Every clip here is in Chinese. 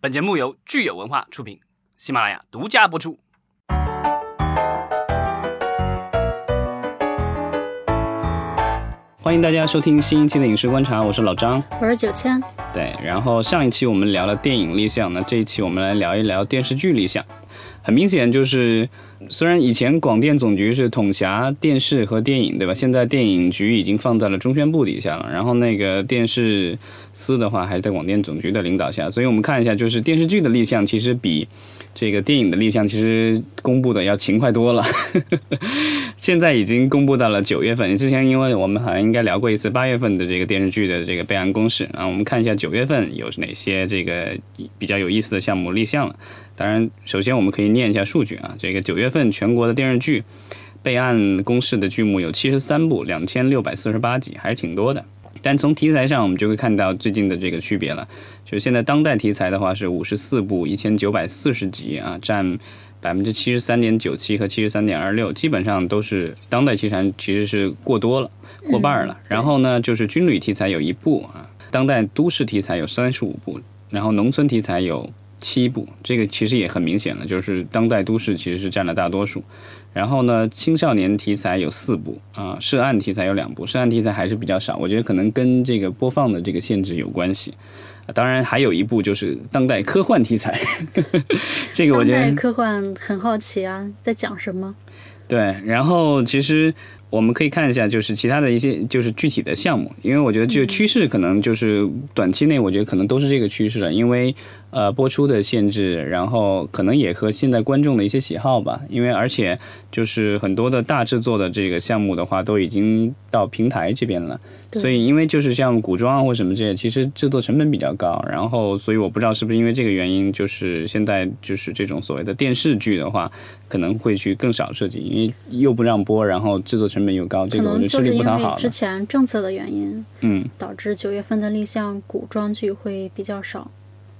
本节目由聚友文化出品，喜马拉雅独家播出。欢迎大家收听新一期的影视观察，我是老张，我是九千。对，然后上一期我们聊了电影立项，那这一期我们来聊一聊电视剧立项。很明显就是，虽然以前广电总局是统辖电视和电影，对吧？现在电影局已经放在了中宣部底下了，然后那个电视司的话还是在广电总局的领导下，所以我们看一下，就是电视剧的立项其实比。这个电影的立项其实公布的要勤快多了，现在已经公布到了九月份。之前因为我们好像应该聊过一次八月份的这个电视剧的这个备案公示啊，我们看一下九月份有哪些这个比较有意思的项目立项了。当然，首先我们可以念一下数据啊，这个九月份全国的电视剧备案公示的剧目有七十三部，两千六百四十八集，还是挺多的。但从题材上，我们就会看到最近的这个区别了。就现在当代题材的话是五十四部，一千九百四十集啊，占百分之七十三点九七和七十三点二六，基本上都是当代题材，其实是过多了，过半了。然后呢，就是军旅题材有一部啊，当代都市题材有三十五部，然后农村题材有七部，这个其实也很明显了，就是当代都市其实是占了大多数。然后呢，青少年题材有四部啊，涉案题材有两部，涉案题材还是比较少，我觉得可能跟这个播放的这个限制有关系。当然还有一部就是当代科幻题材，这个我觉得科幻很好奇啊，在讲什么？对，然后其实我们可以看一下，就是其他的一些就是具体的项目，因为我觉得这个趋势可能就是短期内，我觉得可能都是这个趋势了，因为。呃，播出的限制，然后可能也和现在观众的一些喜好吧，因为而且就是很多的大制作的这个项目的话，都已经到平台这边了，所以因为就是像古装啊或什么这些，其实制作成本比较高，然后所以我不知道是不是因为这个原因，就是现在就是这种所谓的电视剧的话，可能会去更少设计，因为又不让播，然后制作成本又高，这个我觉得吃力不讨好。之前政策的原因，嗯，导致九月份的立项古装剧会比较少。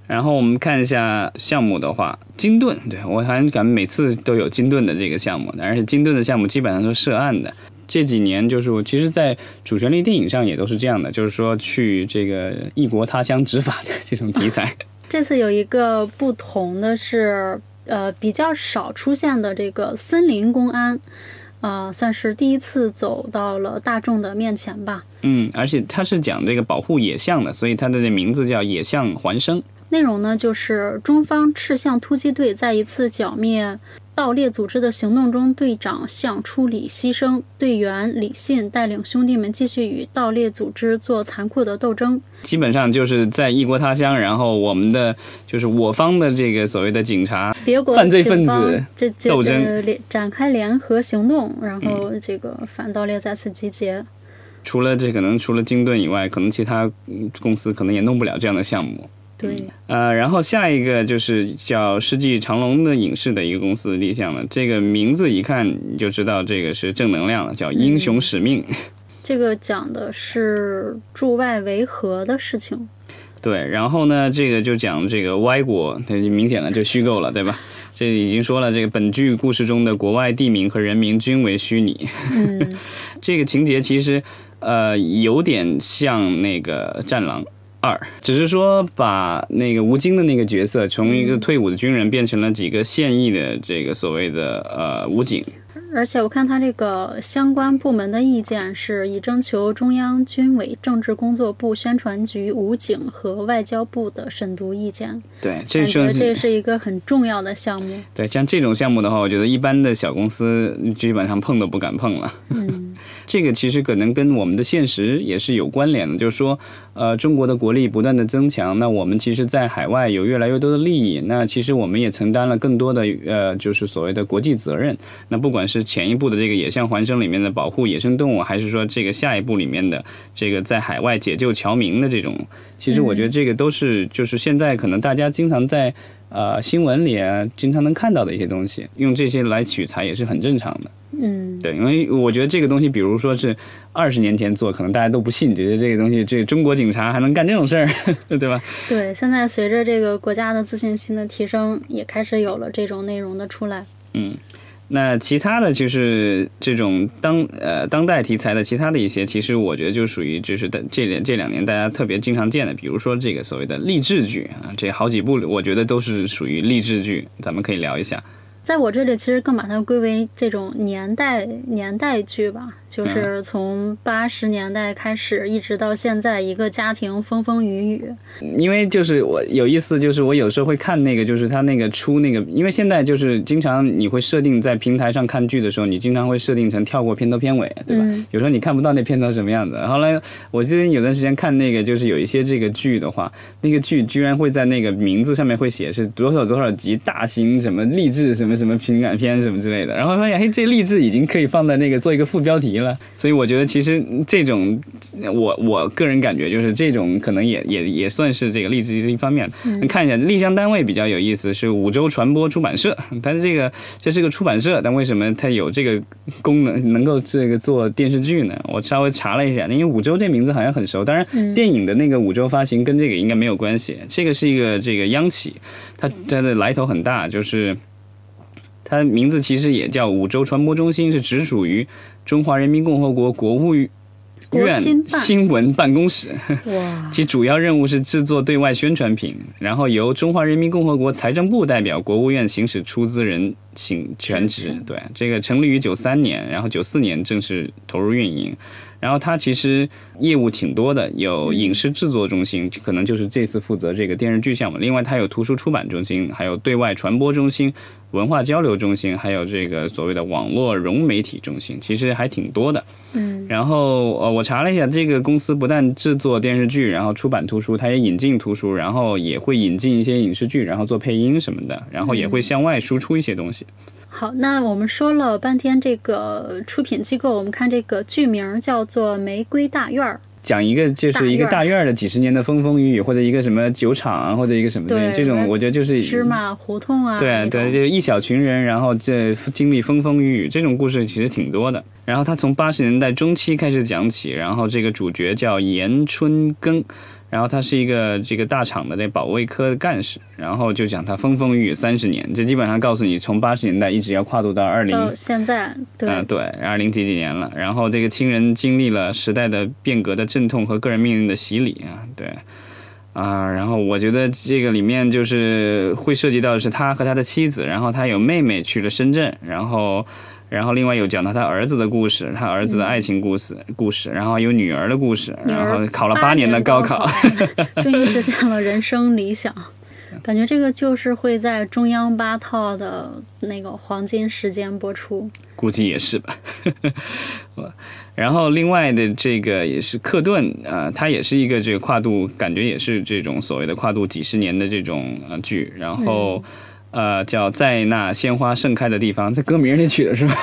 然后我们看一下项目的话，金盾，对我好像感觉每次都有金盾的这个项目，而且金盾的项目基本上都是涉案的。这几年就是我其实，在主旋律电影上也都是这样的，就是说去这个异国他乡执法的这种题材。这次有一个不同的是，呃，比较少出现的这个森林公安，呃，算是第一次走到了大众的面前吧。嗯，而且它是讲这个保护野象的，所以它的这名字叫野象环生。内容呢，就是中方赤象突击队在一次剿灭盗猎组织的行动中，队长向初礼牺牲，队员李信带领兄弟们继续与盗猎组织做残酷的斗争。基本上就是在异国他乡，然后我们的就是我方的这个所谓的警察，别国犯罪分子斗争展开联合行动，然后这个反盗猎再次集结。除了这可能除了金盾以外，可能其他公司可能也弄不了这样的项目。对，呃，然后下一个就是叫世纪长隆的影视的一个公司立项了，这个名字一看你就知道这个是正能量了，叫英雄使命。这个讲的是驻外维和的事情。对，然后呢，这个就讲这个歪国，它就明显了就虚构了，对吧？这已经说了，这个本剧故事中的国外地名和人名均为虚拟。嗯，这个情节其实呃有点像那个战狼。二，只是说把那个吴京的那个角色从一个退伍的军人变成了几个现役的这个所谓的呃武警。而且我看他这个相关部门的意见是已征求中央军委政治工作部宣传局、武警和外交部的审读意见。对，这是这是一个很重要的项目。对，像这种项目的话，我觉得一般的小公司基本上碰都不敢碰了。嗯，这个其实可能跟我们的现实也是有关联的，就是说，呃，中国的国力不断的增强，那我们其实，在海外有越来越多的利益，那其实我们也承担了更多的呃，就是所谓的国际责任。那不管是前一步的这个野象环生里面的保护野生动物，还是说这个下一步里面的这个在海外解救侨民的这种，其实我觉得这个都是就是现在可能大家经常在呃新闻里啊经常能看到的一些东西，用这些来取材也是很正常的。嗯，对，因为我觉得这个东西，比如说是二十年前做，可能大家都不信，觉得这个东西这中国警察还能干这种事儿，对吧？对，现在随着这个国家的自信心的提升，也开始有了这种内容的出来。嗯。那其他的就是这种当呃当代题材的其他的一些，其实我觉得就属于就是的这两这两年大家特别经常见的，比如说这个所谓的励志剧啊，这好几部我觉得都是属于励志剧，咱们可以聊一下。在我这里，其实更把它归为这种年代年代剧吧。就是从八十年代开始，一直到现在，一个家庭风风雨雨。因为就是我有意思，就是我有时候会看那个，就是他那个出那个，因为现在就是经常你会设定在平台上看剧的时候，你经常会设定成跳过片头片尾，对吧？有时候你看不到那片头什么样子。后来我记得有段时间看那个，就是有一些这个剧的话，那个剧居然会在那个名字上面会写是多少多少集大型什么励志什么什么情感片什么之类的。然后发现，嘿，这励志已经可以放在那个做一个副标题。了，所以我觉得其实这种，我我个人感觉就是这种可能也也也算是这个励志的一方面。看一下立项单位比较有意思，是五洲传播出版社，但是这个这是个出版社，但为什么它有这个功能能够这个做电视剧呢？我稍微查了一下，因为五洲这名字好像很熟，当然电影的那个五洲发行跟这个应该没有关系。这个是一个这个央企，它它的来头很大，就是它名字其实也叫五洲传播中心，是直属于。中华人民共和国国务院新闻办公室，其主要任务是制作对外宣传品，然后由中华人民共和国财政部代表国务院行使出资人行全职。对，这个成立于九三年，然后九四年正式投入运营。然后它其实业务挺多的，有影视制作中心，可能就是这次负责这个电视剧项目。另外，它有图书出版中心，还有对外传播中心、文化交流中心，还有这个所谓的网络融媒体中心，其实还挺多的。嗯。然后呃，我查了一下，这个公司不但制作电视剧，然后出版图书，它也引进图书，然后也会引进一些影视剧，然后做配音什么的，然后也会向外输出一些东西。好，那我们说了半天这个出品机构，我们看这个剧名叫做《玫瑰大院儿》，讲一个就是一个大院儿的几十年的风风雨雨，或者一个什么酒厂啊，或者一个什么东西这种，我觉得就是芝麻胡同啊。对对，就一小群人，然后这经历风风雨雨，这种故事其实挺多的。然后他从八十年代中期开始讲起，然后这个主角叫严春耕。然后他是一个这个大厂的那保卫科的干事，然后就讲他风风雨雨三十年，这基本上告诉你从八十年代一直要跨度到二零到现在，嗯对，二零几几年了。然后这个亲人经历了时代的变革的阵痛和个人命运的洗礼啊，对，啊，然后我觉得这个里面就是会涉及到的是他和他的妻子，然后他有妹妹去了深圳，然后。然后另外有讲到他儿子的故事，他儿子的爱情故事故事，然后有女儿的故事，然后考了八年的高考，终于实现了人生理想。感觉这个就是会在中央八套的那个黄金时间播出，估计也是吧。然后另外的这个也是克顿啊，它也是一个这个跨度，感觉也是这种所谓的跨度几十年的这种呃剧，然后。呃，叫在那鲜花盛开的地方，这歌名你取的是吧？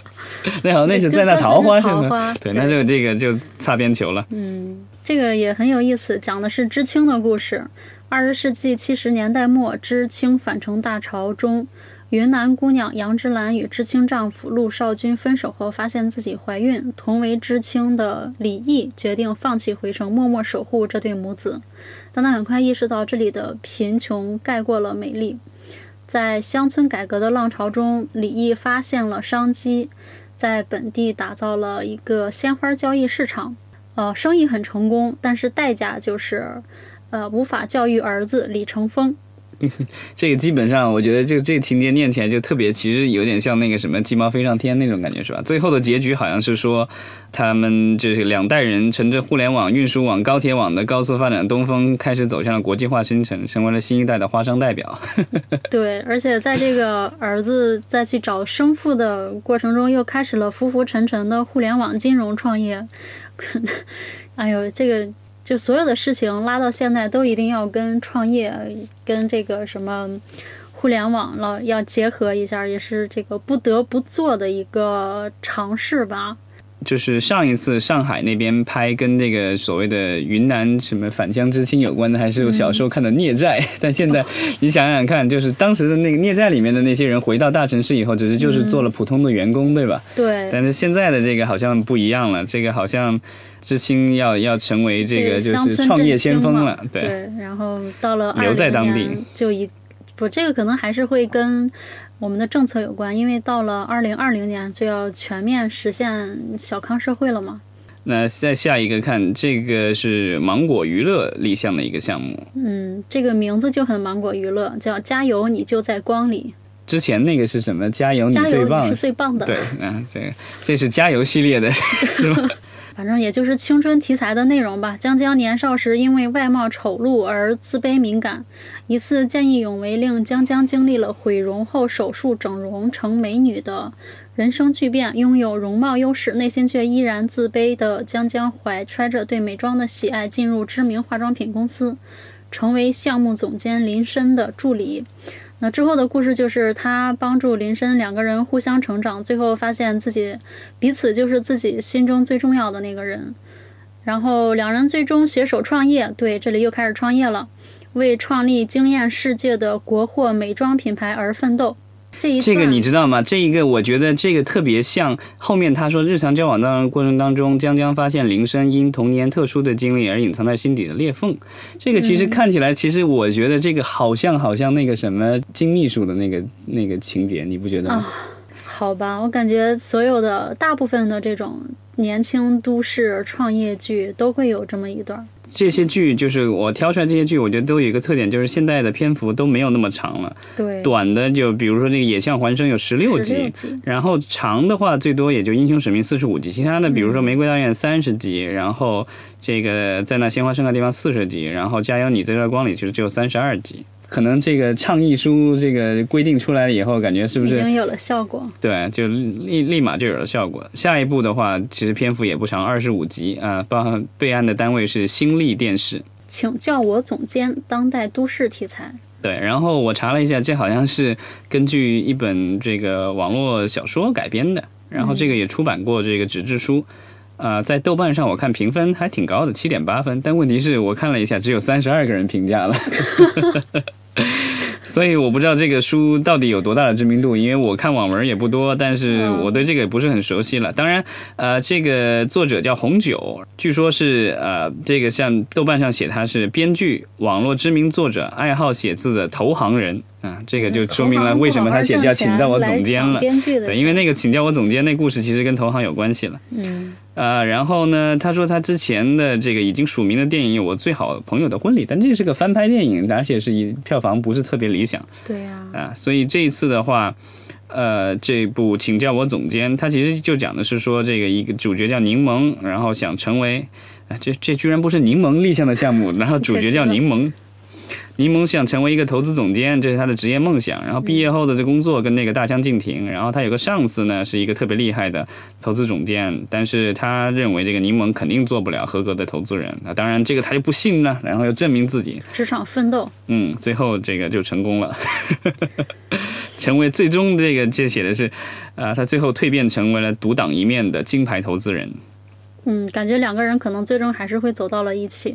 那好，那是在那桃花是吗？对，那就这个就擦边球了。嗯，这个也很有意思，讲的是知青的故事。二十世纪七十年代末，知青返城大潮中，云南姑娘杨芝兰与知青丈夫陆少军分手后，发现自己怀孕。同为知青的李毅决定放弃回城，默默守护这对母子。但他很快意识到，这里的贫穷盖过了美丽。在乡村改革的浪潮中，李毅发现了商机，在本地打造了一个鲜花交易市场，呃，生意很成功，但是代价就是，呃，无法教育儿子李成峰。这个基本上，我觉得就这个情节念起来就特别，其实有点像那个什么鸡毛飞上天那种感觉，是吧？最后的结局好像是说，他们就是两代人乘着互联网、运输网、高铁网的高速发展东风，开始走向了国际化生成，成为了新一代的花商代表。对，而且在这个儿子再去找生父的过程中，又开始了浮浮沉沉的互联网金融创业。哎呦，这个。就所有的事情拉到现在，都一定要跟创业、跟这个什么互联网了要结合一下，也是这个不得不做的一个尝试吧。就是上一次上海那边拍跟这个所谓的云南什么返乡知青有关的，还是我小时候看的《孽债》。但现在你想想看，就是当时的那个《孽债》里面的那些人回到大城市以后，只是就是做了普通的员工，对吧？对。但是现在的这个好像不一样了，这个好像。知青要要成为这个就是创业先锋了，对，然后到了留在当地就一不，这个可能还是会跟我们的政策有关，因为到了二零二零年就要全面实现小康社会了嘛。那再下一个看，这个是芒果娱乐立项的一个项目。嗯，这个名字就很芒果娱乐，叫“加油，你就在光里之前那个是什么？加油，”，你加油，最棒你是！最棒的。对，啊，这个这是加油系列的，是吧？反正也就是青春题材的内容吧。江江年少时因为外貌丑陋而自卑敏感，一次见义勇为令江江经历了毁容后手术整容成美女的人生巨变。拥有容貌优势，内心却依然自卑的江江怀揣着对美妆的喜爱，进入知名化妆品公司，成为项目总监林深的助理。那之后的故事就是他帮助林深两个人互相成长，最后发现自己彼此就是自己心中最重要的那个人。然后两人最终携手创业，对，这里又开始创业了，为创立惊艳世界的国货美妆品牌而奋斗。这一这个你知道吗？这一个我觉得这个特别像后面他说日常交往当过程当中，江江发现铃声因童年特殊的经历而隐藏在心底的裂缝。这个其实看起来，其实我觉得这个好像好像那个什么金秘书的那个那个情节，你不觉得吗？啊好吧，我感觉所有的大部分的这种年轻都市创业剧都会有这么一段。这些剧就是我挑出来这些剧，我觉得都有一个特点，就是现在的篇幅都没有那么长了，对，短的就比如说这个《野象环生》有十六集，然后长的话最多也就《英雄使命》四十五集，其他的比如说《玫瑰大院》三十集，然后这个在那鲜花盛开的地方四十集，然后《加油你在这光里》其实只有三十二集。可能这个倡议书这个规定出来了以后，感觉是不是已经有了效果。对，就立立马就有了效果。下一步的话，其实篇幅也不长，二十五集啊，包含备案的单位是新力电视。请叫我总监，当代都市题材。对，然后我查了一下，这好像是根据一本这个网络小说改编的，然后这个也出版过这个纸质书，呃，在豆瓣上我看评分还挺高的，七点八分，但问题是我看了一下，只有三十二个人评价了。所以我不知道这个书到底有多大的知名度，因为我看网文也不多，但是我对这个也不是很熟悉了。当然，呃，这个作者叫红酒，据说是呃，这个像豆瓣上写他是编剧、网络知名作者、爱好写字的投行人啊，这个就说明了为什么他写叫请叫我总监了。编剧的对，因为那个请叫我总监那故事其实跟投行有关系了。嗯呃，然后呢，他说他之前的这个已经署名的电影有《我最好朋友的婚礼》，但这是个翻拍电影，而且是以票房不是特别理想。对呀、啊，所以这一次的话。呃，这部请叫我总监，他其实就讲的是说，这个一个主角叫柠檬，然后想成为，啊，这这居然不是柠檬立项的项目，然后主角叫 柠檬，柠檬想成为一个投资总监，这是他的职业梦想。然后毕业后的这工作跟那个大相径庭。然后他有个上司呢，是一个特别厉害的投资总监，但是他认为这个柠檬肯定做不了合格的投资人。那当然，这个他就不信呢，然后又证明自己，职场奋斗。嗯，最后这个就成功了，成为最终这个这写的是，啊、他最后蜕变成为了独当一面的金牌投资人。嗯，感觉两个人可能最终还是会走到了一起。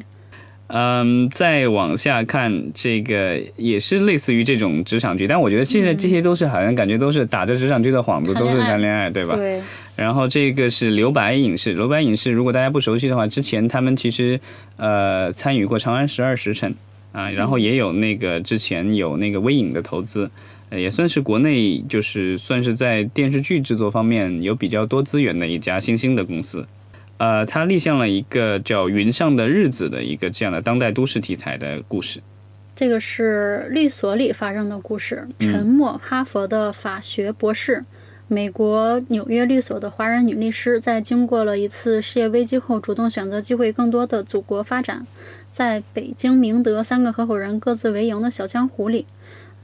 嗯，再往下看，这个也是类似于这种职场剧，但我觉得现在这些都是好像感觉都是打着职场剧的幌子，都是谈恋爱对吧？对，然后这个是留白影视，留白影视，如果大家不熟悉的话，之前他们其实呃参与过《长安十二时辰》啊，然后也有那个之前有那个微影的投资，呃也算是国内就是算是在电视剧制作方面有比较多资源的一家新兴的公司。呃，他立项了一个叫《云上的日子》的一个这样的当代都市题材的故事。这个是律所里发生的故事。沉默，哈佛的法学博士，美国纽约律所的华人女律师，在经过了一次事业危机后，主动选择机会更多的祖国发展，在北京明德三个合伙人各自为营的小江湖里。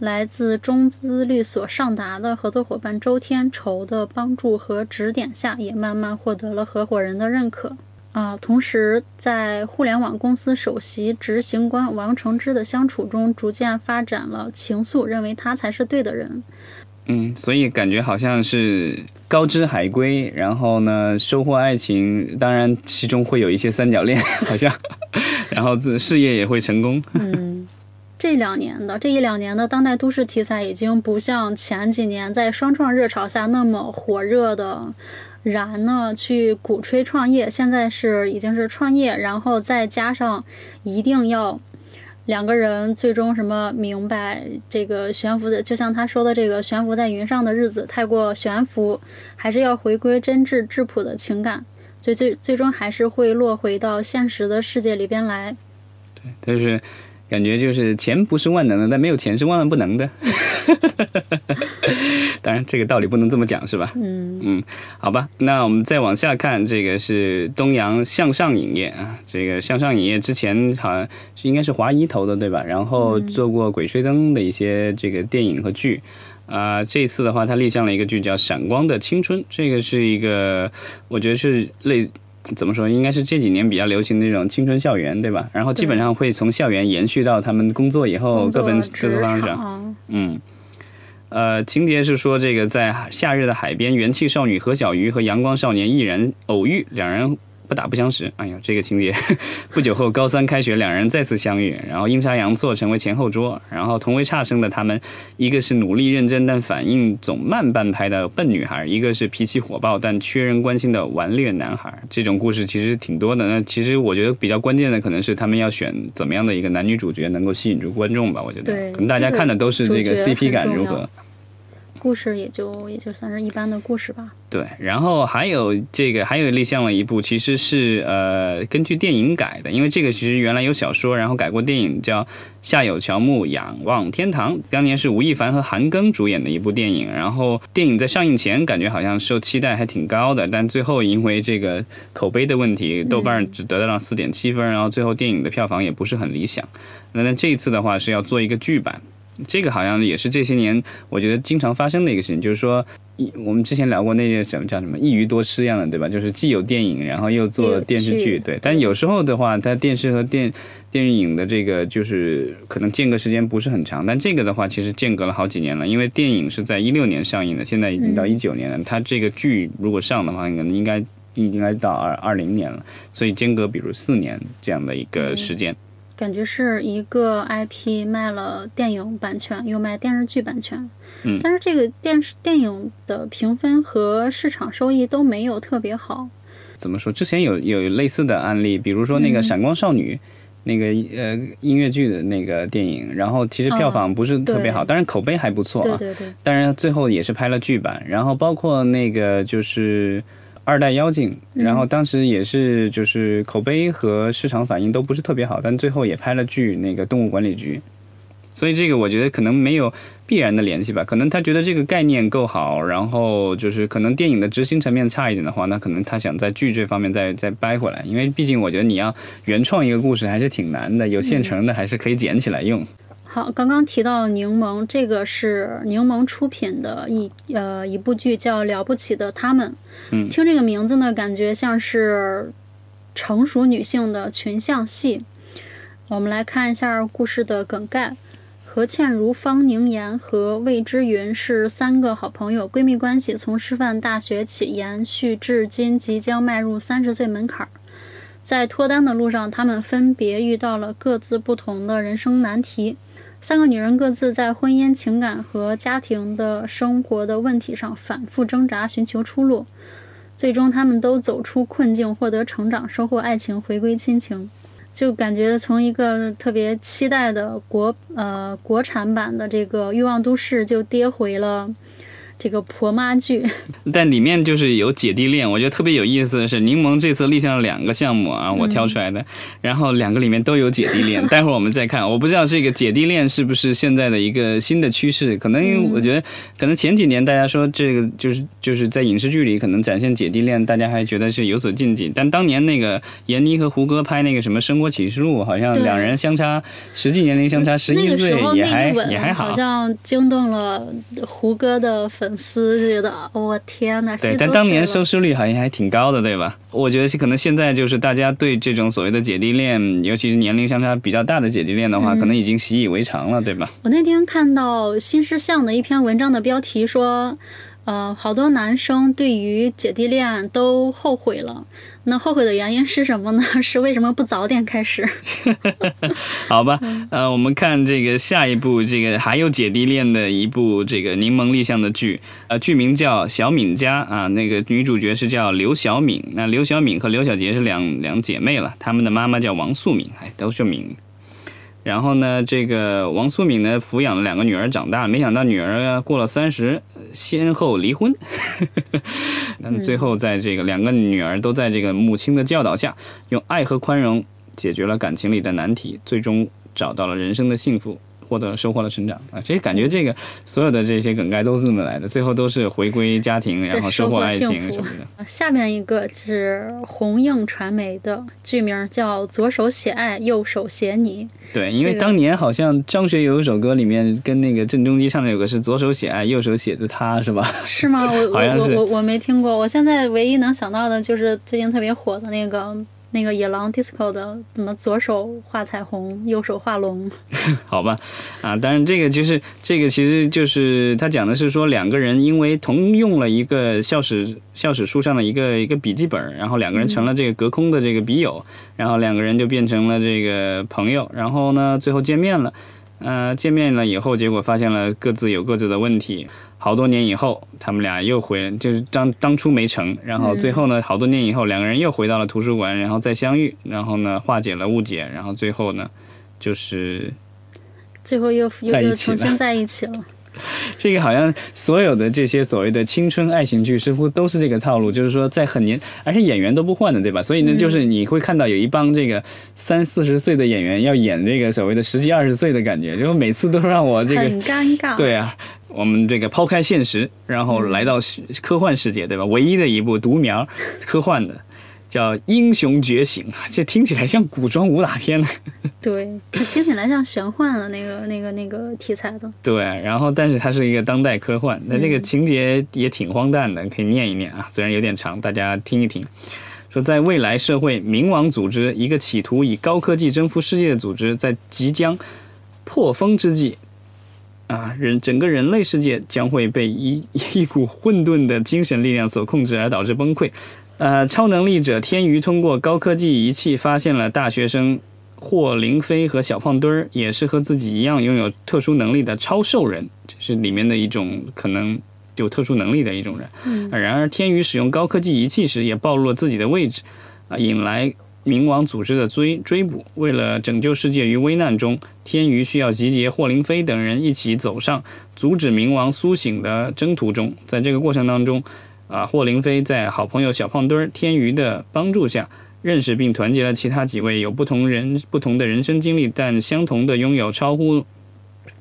来自中资律所上达的合作伙伴周天仇的帮助和指点下，也慢慢获得了合伙人的认可。啊，同时在互联网公司首席执行官王承之的相处中，逐渐发展了情愫，认为他才是对的人。嗯，所以感觉好像是高知海归，然后呢收获爱情，当然其中会有一些三角恋，好像，然后自事业也会成功。嗯，这两年的这一两年的当代都市题材，已经不像前几年在双创热潮下那么火热的燃呢，去鼓吹创业。现在是已经是创业，然后再加上一定要两个人最终什么明白这个悬浮的，就像他说的这个悬浮在云上的日子太过悬浮，还是要回归真挚质朴的情感，最最最终还是会落回到现实的世界里边来。对，但是。感觉就是钱不是万能的，但没有钱是万万不能的。当然，这个道理不能这么讲，是吧？嗯嗯，好吧。那我们再往下看，这个是东阳向上影业啊。这个向上影业之前好像是应该是华谊投的，对吧？然后做过《鬼吹灯》的一些这个电影和剧啊。这次的话，他立项了一个剧叫《闪光的青春》，这个是一个我觉得是类。怎么说？应该是这几年比较流行的那种青春校园，对吧？然后基本上会从校园延续到他们工作以后各奔各个方向。嗯，呃，情节是说这个在夏日的海边，元气少女何小鱼和阳光少年毅然偶遇，两人。不打不相识，哎呀，这个情节。不久后，高三开学，两人再次相遇，然后阴差阳错成为前后桌。然后同为差生的他们，一个是努力认真但反应总慢半拍的笨女孩，一个是脾气火爆但缺人关心的顽劣男孩。这种故事其实挺多的。那其实我觉得比较关键的可能是他们要选怎么样的一个男女主角能够吸引住观众吧。我觉得，可能大家看的都是这个 CP 感如何。故事也就也就算是一般的故事吧。对，然后还有这个还有立项了一部，其实是呃根据电影改的，因为这个其实原来有小说，然后改过电影，叫《夏有乔木仰望天堂》，当年是吴亦凡和韩庚主演的一部电影。然后电影在上映前感觉好像受期待还挺高的，但最后因为这个口碑的问题，豆瓣只得到了四点七分，然后最后电影的票房也不是很理想。那那这一次的话是要做一个剧版。这个好像也是这些年我觉得经常发生的一个事情，就是说，一我们之前聊过那些什么叫什么一鱼多吃一样的，对吧？就是既有电影，然后又做电视剧，对。但有时候的话，它电视和电电影的这个就是可能间隔时间不是很长，但这个的话其实间隔了好几年了，因为电影是在一六年上映的，现在已经到一九年了。它这个剧如果上的话，可能应该应该到二二零年了，所以间隔比如四年这样的一个时间。感觉是一个 IP 卖了电影版权，又卖电视剧版权，嗯，但是这个电视电影的评分和市场收益都没有特别好。怎么说？之前有有类似的案例，比如说那个《闪光少女》，那个呃音乐剧的那个电影，然后其实票房不是特别好，当然口碑还不错啊，对对对，当然最后也是拍了剧版，然后包括那个就是。二代妖精，然后当时也是就是口碑和市场反应都不是特别好，但最后也拍了剧那个动物管理局，所以这个我觉得可能没有必然的联系吧，可能他觉得这个概念够好，然后就是可能电影的执行层面差一点的话，那可能他想在剧这方面再再掰回来，因为毕竟我觉得你要原创一个故事还是挺难的，有现成的还是可以捡起来用。好，刚刚提到柠檬，这个是柠檬出品的一呃一部剧，叫《了不起的他们》。嗯，听这个名字呢，感觉像是成熟女性的群像戏。我们来看一下故事的梗概：何倩如、方宁言和魏之云是三个好朋友，闺蜜关系从师范大学起延续至今，即将迈入三十岁门槛。在脱单的路上，她们分别遇到了各自不同的人生难题。三个女人各自在婚姻、情感和家庭的生活的问题上反复挣扎，寻求出路。最终，她们都走出困境，获得成长，收获爱情，回归亲情。就感觉从一个特别期待的国呃国产版的这个《欲望都市》，就跌回了。这个婆妈剧，但里面就是有姐弟恋，我觉得特别有意思的是，柠檬这次立项了两个项目啊，我挑出来的，然后两个里面都有姐弟恋，待会儿我们再看，我不知道这个姐弟恋是不是现在的一个新的趋势，可能我觉得可能前几年大家说这个就是就是在影视剧里可能展现姐弟恋，大家还觉得是有所禁忌，但当年那个闫妮和胡歌拍那个什么《生活启示录》，好像两人相差实际年龄相差十一岁，也还也还好，好像惊动了胡歌的粉。丝觉得，我天哪！对，但当年收视率好像还挺高的，对吧？我觉得可能现在就是大家对这种所谓的姐弟恋，尤其是年龄相差比较大的姐弟恋的话，可能已经习以为常了，对吧？我那天看到新事项的一篇文章的标题说。呃，好多男生对于姐弟恋都后悔了。那后悔的原因是什么呢？是为什么不早点开始？好吧，呃，我们看这个下一部，这个还有姐弟恋的一部这个柠檬立项的剧，呃，剧名叫《小敏家》啊，那个女主角是叫刘小敏。那刘小敏和刘小杰是两两姐妹了，她们的妈妈叫王素敏，哎，都是敏。然后呢，这个王素敏呢抚养了两个女儿长大，没想到女儿过了三十，先后离婚。但最后在这个两个女儿都在这个母亲的教导下，用爱和宽容解决了感情里的难题，最终找到了人生的幸福。获得收获了成长啊！这感觉这个所有的这些梗概都是这么来的，最后都是回归家庭，然后收获爱情什么的。下面一个是红映传媒的剧名叫《左手写爱，右手写你》。对，因为当年好像张学友有一首歌里面跟那个郑中基唱的有个是左手写爱，右手写的他，是吧？是吗？我好像是我我没听过。我现在唯一能想到的就是最近特别火的那个。那个野狼 disco 的，什么左手画彩虹，右手画龙，好吧，啊，当然这个就是这个，其实就是他讲的是说两个人因为同用了一个校史校史书上的一个一个笔记本，然后两个人成了这个隔空的这个笔友，然后两个人就变成了这个朋友，然后呢最后见面了，呃，见面了以后，结果发现了各自有各自的问题。好多年以后，他们俩又回，就是当当初没成，然后最后呢，好多年以后，两个人又回到了图书馆，然后再相遇，然后呢，化解了误解，然后最后呢，就是最后又又又重新在一起了。这个好像所有的这些所谓的青春爱情剧，似乎都是这个套路，就是说在很年，而且演员都不换的，对吧？所以呢，就是你会看到有一帮这个三四十岁的演员要演这个所谓的十几二十岁的感觉，就每次都让我这个很尴尬。对啊。我们这个抛开现实，然后来到科幻世界，对吧？唯一的一部独苗科幻的，叫《英雄觉醒》啊，这听起来像古装武打片呢。对，听起来像玄幻的那个、那个、那个题材的。对，然后但是它是一个当代科幻，那这个情节也挺荒诞的，可以念一念啊，虽然有点长，大家听一听。说在未来社会，冥王组织一个企图以高科技征服世界的组织，在即将破风之际。啊，人整个人类世界将会被一一股混沌的精神力量所控制，而导致崩溃。呃，超能力者天娱通过高科技仪器发现了大学生霍灵飞和小胖墩儿，也是和自己一样拥有特殊能力的超兽人，这是里面的一种可能有特殊能力的一种人。嗯，然而天娱使用高科技仪器时，也暴露了自己的位置，啊，引来。冥王组织的追追捕，为了拯救世界于危难中，天娱需要集结霍林飞等人一起走上阻止冥王苏醒的征途中。在这个过程当中，啊，霍林飞在好朋友小胖墩儿天娱的帮助下，认识并团结了其他几位有不同人不同的人生经历，但相同的拥有超乎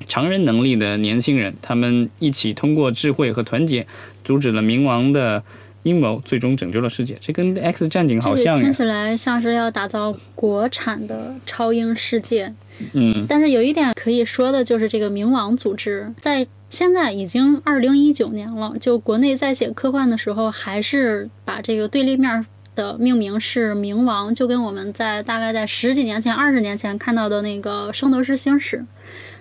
常人能力的年轻人。他们一起通过智慧和团结，阻止了冥王的。阴谋最终拯救了世界，这跟《X 战警》好像。听起来像是要打造国产的超英世界。嗯。但是有一点可以说的就是，这个冥王组织在现在已经二零一九年了，就国内在写科幻的时候，还是把这个对立面的命名是冥王，就跟我们在大概在十几年前、二十年前看到的那个《圣斗士星矢》，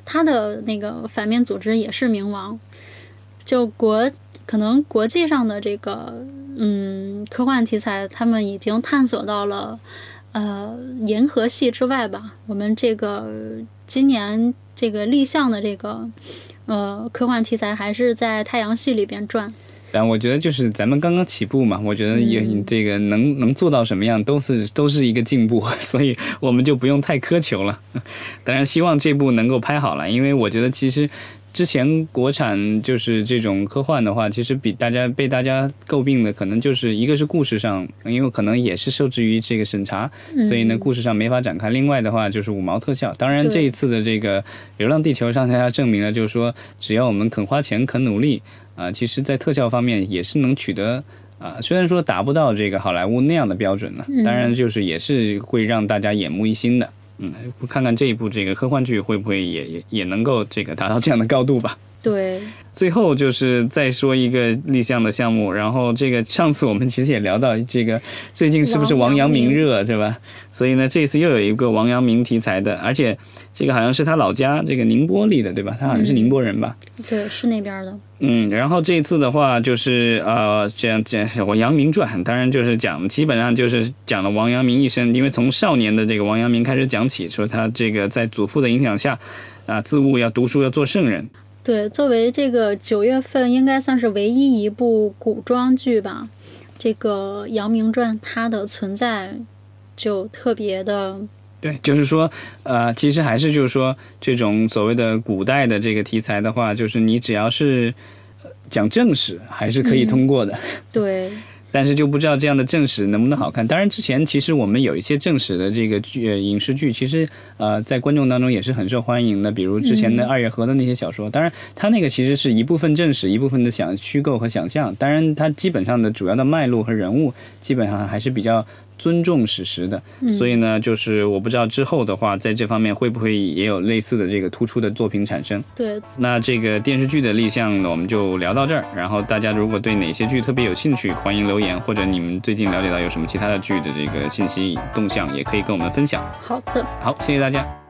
它的那个反面组织也是冥王，就国。可能国际上的这个嗯科幻题材，他们已经探索到了呃银河系之外吧。我们这个今年这个立项的这个呃科幻题材，还是在太阳系里边转。但我觉得就是咱们刚刚起步嘛，我觉得也这个能能做到什么样，都是都是一个进步，所以我们就不用太苛求了。当然，希望这部能够拍好了，因为我觉得其实。之前国产就是这种科幻的话，其实比大家被大家诟病的，可能就是一个是故事上，因为可能也是受制于这个审查，所以呢故事上没法展开。另外的话就是五毛特效。当然这一次的这个《流浪地球》上，大家证明了，就是说只要我们肯花钱、肯努力啊，其实在特效方面也是能取得啊。虽然说达不到这个好莱坞那样的标准呢，当然就是也是会让大家眼目一新的。嗯，看看这一部这个科幻剧会不会也也也能够这个达到这样的高度吧？对。最后就是再说一个立项的项目，然后这个上次我们其实也聊到这个最近是不是王阳明热，对吧？所以呢，这次又有一个王阳明题材的，而且这个好像是他老家这个宁波立的，对吧？他好像是宁波人吧？对，是那边的。嗯，然后这次的话就是呃，这样这样《我阳明传》，当然就是讲基本上就是讲了王阳明一生，因为从少年的这个王阳明开始讲起，说他这个在祖父的影响下啊，自悟要读书要做圣人。对，作为这个九月份应该算是唯一一部古装剧吧，这个《阳明传》它的存在就特别的对，就是说，呃，其实还是就是说，这种所谓的古代的这个题材的话，就是你只要是讲正史，还是可以通过的。对。但是就不知道这样的正史能不能好看。当然，之前其实我们有一些正史的这个剧影视剧，其实呃在观众当中也是很受欢迎的。比如之前的二月河的那些小说，当然它那个其实是一部分正史，一部分的想虚构和想象。当然，它基本上的主要的脉络和人物基本上还是比较。尊重史实的，所以呢，就是我不知道之后的话，在这方面会不会也有类似的这个突出的作品产生。对，那这个电视剧的立项呢，我们就聊到这儿。然后大家如果对哪些剧特别有兴趣，欢迎留言，或者你们最近了解到有什么其他的剧的这个信息动向，也可以跟我们分享。好的，好，谢谢大家。